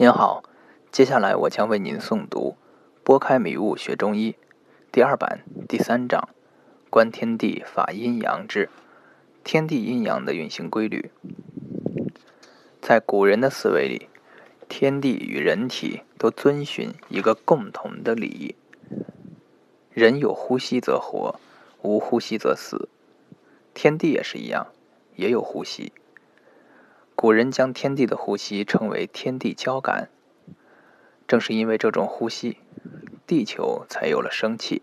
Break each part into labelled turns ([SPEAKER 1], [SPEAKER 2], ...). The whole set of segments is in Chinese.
[SPEAKER 1] 您好，接下来我将为您诵读《拨开迷雾学中医》第二版第三章“观天地法阴阳之天地阴阳的运行规律”。在古人的思维里，天地与人体都遵循一个共同的礼仪：人有呼吸则活，无呼吸则死。天地也是一样，也有呼吸。古人将天地的呼吸称为“天地交感”，正是因为这种呼吸，地球才有了生气。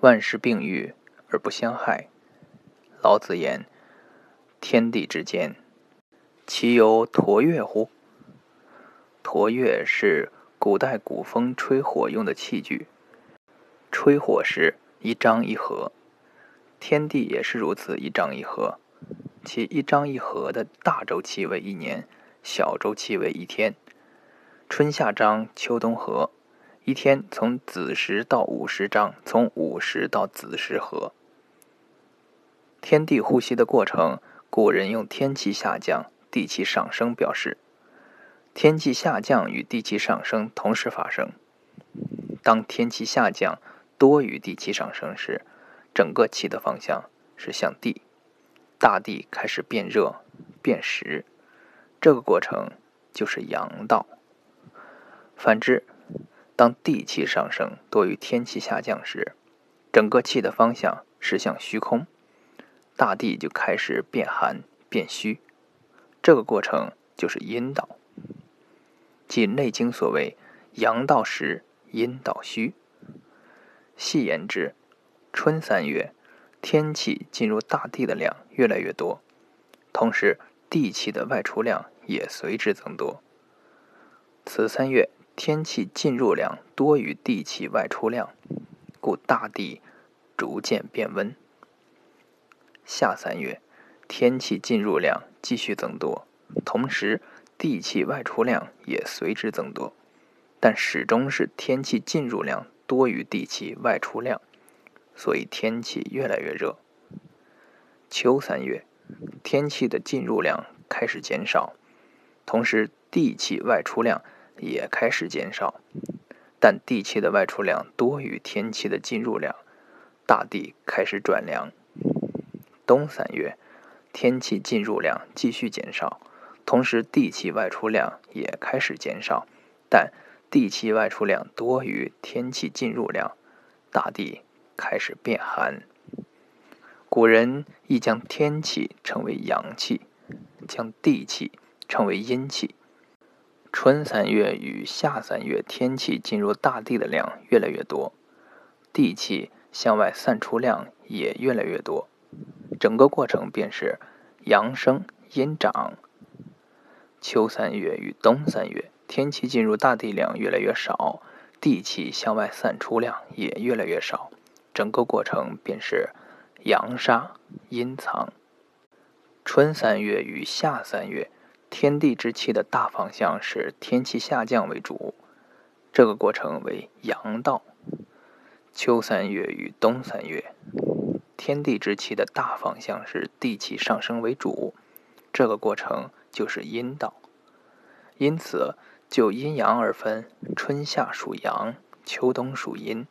[SPEAKER 1] 万事并育而不相害。老子言：“天地之间，其有橐越乎？”橐越是古代鼓风吹火用的器具，吹火时一张一合，天地也是如此一张一合。其一张一合的大周期为一年，小周期为一天。春夏张，秋冬合。一天从子时到午时张，从午时到子时合。天地呼吸的过程，古人用天气下降、地气上升表示。天气下降与地气上升同时发生。当天气下降多于地气上升时，整个气的方向是向地。大地开始变热、变实，这个过程就是阳道。反之，当地气上升多于天气下降时，整个气的方向是向虚空，大地就开始变寒、变虚，这个过程就是阴道。即《内经》所谓“阳道实，阴道虚”。细言之，春三月。天气进入大地的量越来越多，同时地气的外出量也随之增多。此三月天气进入量多于地气外出量，故大地逐渐变温。下三月天气进入量继续增多，同时地气外出量也随之增多，但始终是天气进入量多于地气外出量。所以天气越来越热。秋三月，天气的进入量开始减少，同时地气外出量也开始减少，但地气的外出量多于天气的进入量，大地开始转凉。冬三月，天气进入量继续减少，同时地气外出量也开始减少，但地气外出量多于天气进入量，大地。开始变寒。古人亦将天气称为阳气，将地气称为阴气。春三月与夏三月，天气进入大地的量越来越多，地气向外散出量也越来越多，整个过程便是阳生阴长。秋三月与冬三月，天气进入大地量越来越少，地气向外散出量也越来越少。整个过程便是阳杀阴藏。春三月与夏三月，天地之气的大方向是天气下降为主，这个过程为阳道。秋三月与冬三月，天地之气的大方向是地气上升为主，这个过程就是阴道。因此，就阴阳而分，春夏属阳，秋冬属阴。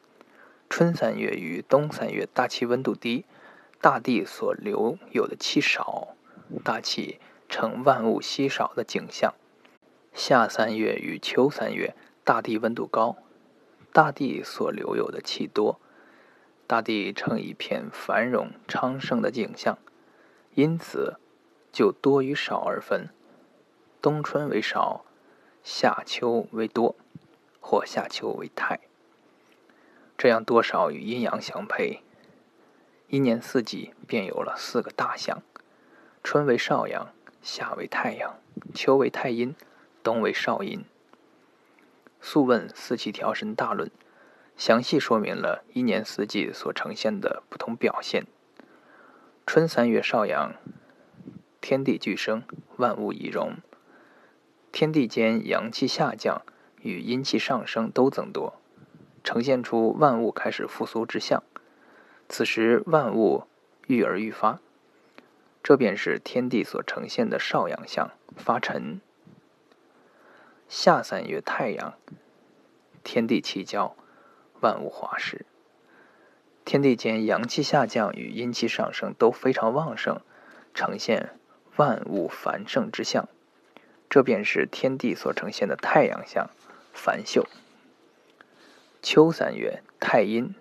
[SPEAKER 1] 春三月与冬三月，大气温度低，大地所留有的气少，大气呈万物稀少的景象。夏三月与秋三月，大地温度高，大地所留有的气多，大地呈一片繁荣昌盛的景象。因此，就多与少而分，冬春为少，夏秋为多，或夏秋为太。这样多少与阴阳相配，一年四季便有了四个大象：春为少阳，夏为太阳，秋为太阴，冬为少阴。《素问·四气调神大论》详细说明了一年四季所呈现的不同表现。春三月少阳，天地俱生，万物以荣。天地间阳气下降与阴气上升都增多。呈现出万物开始复苏之象，此时万物郁而愈发，这便是天地所呈现的少阳象发沉。夏三月太阳，天地气交，万物化时。天地间阳气下降与阴气上升都非常旺盛，呈现万物繁盛之象。这便是天地所呈现的太阳象，繁秀。秋三月太阴，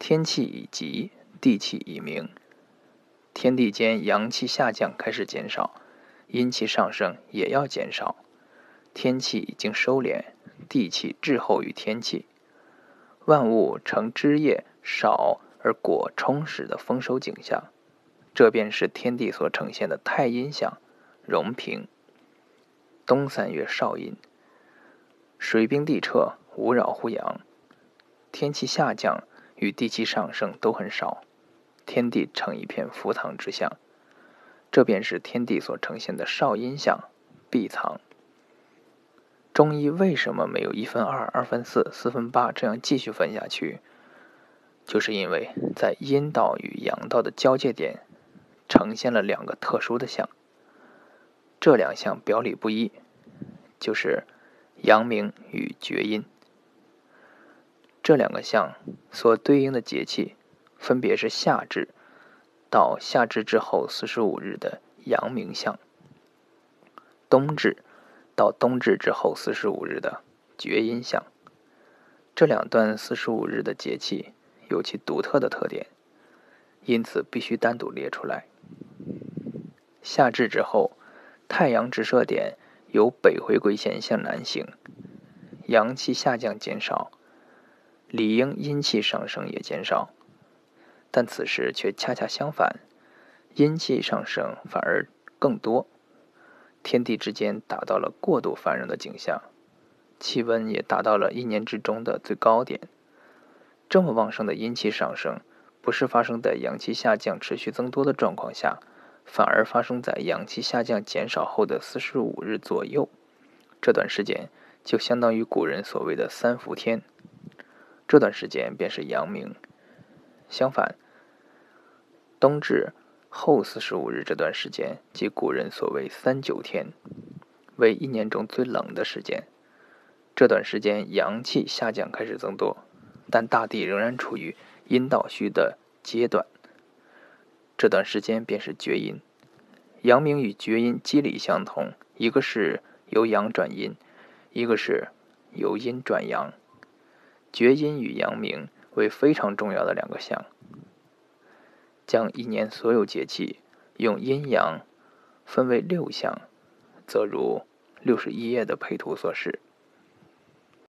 [SPEAKER 1] 天气已极，地气已明，天地间阳气下降开始减少，阴气上升也要减少，天气已经收敛，地气滞后于天气，万物呈枝叶。少而果充实的丰收景象，这便是天地所呈现的太阴象，荣平。冬三月少阴，水冰地彻，无扰乎阳，天气下降与地气上升都很少，天地成一片伏藏之象，这便是天地所呈现的少阴象，闭藏。中医为什么没有一分二、二分四、四分八这样继续分下去？就是因为在阴道与阳道的交界点，呈现了两个特殊的象。这两项表里不一，就是阳明与厥阴。这两个象所对应的节气，分别是夏至到夏至之后四十五日的阳明象，冬至到冬至之后四十五日的厥阴象。这两段四十五日的节气。有其独特的特点，因此必须单独列出来。夏至之后，太阳直射点由北回归线向南行，阳气下降减少，理应阴气上升也减少。但此时却恰恰相反，阴气上升反而更多，天地之间达到了过度繁荣的景象，气温也达到了一年之中的最高点。这么旺盛的阴气上升，不是发生在阳气下降持续增多的状况下，反而发生在阳气下降减少后的四十五日左右。这段时间就相当于古人所谓的三伏天，这段时间便是阳明。相反，冬至后四十五日这段时间，即古人所谓三九天，为一年中最冷的时间。这段时间阳气下降开始增多。但大地仍然处于阴道虚的阶段，这段时间便是厥阴。阳明与厥阴机理相同，一个是由阳转阴，一个是由阴转阳。厥阴与阳明为非常重要的两个象。将一年所有节气用阴阳分为六象，则如六十一页的配图所示。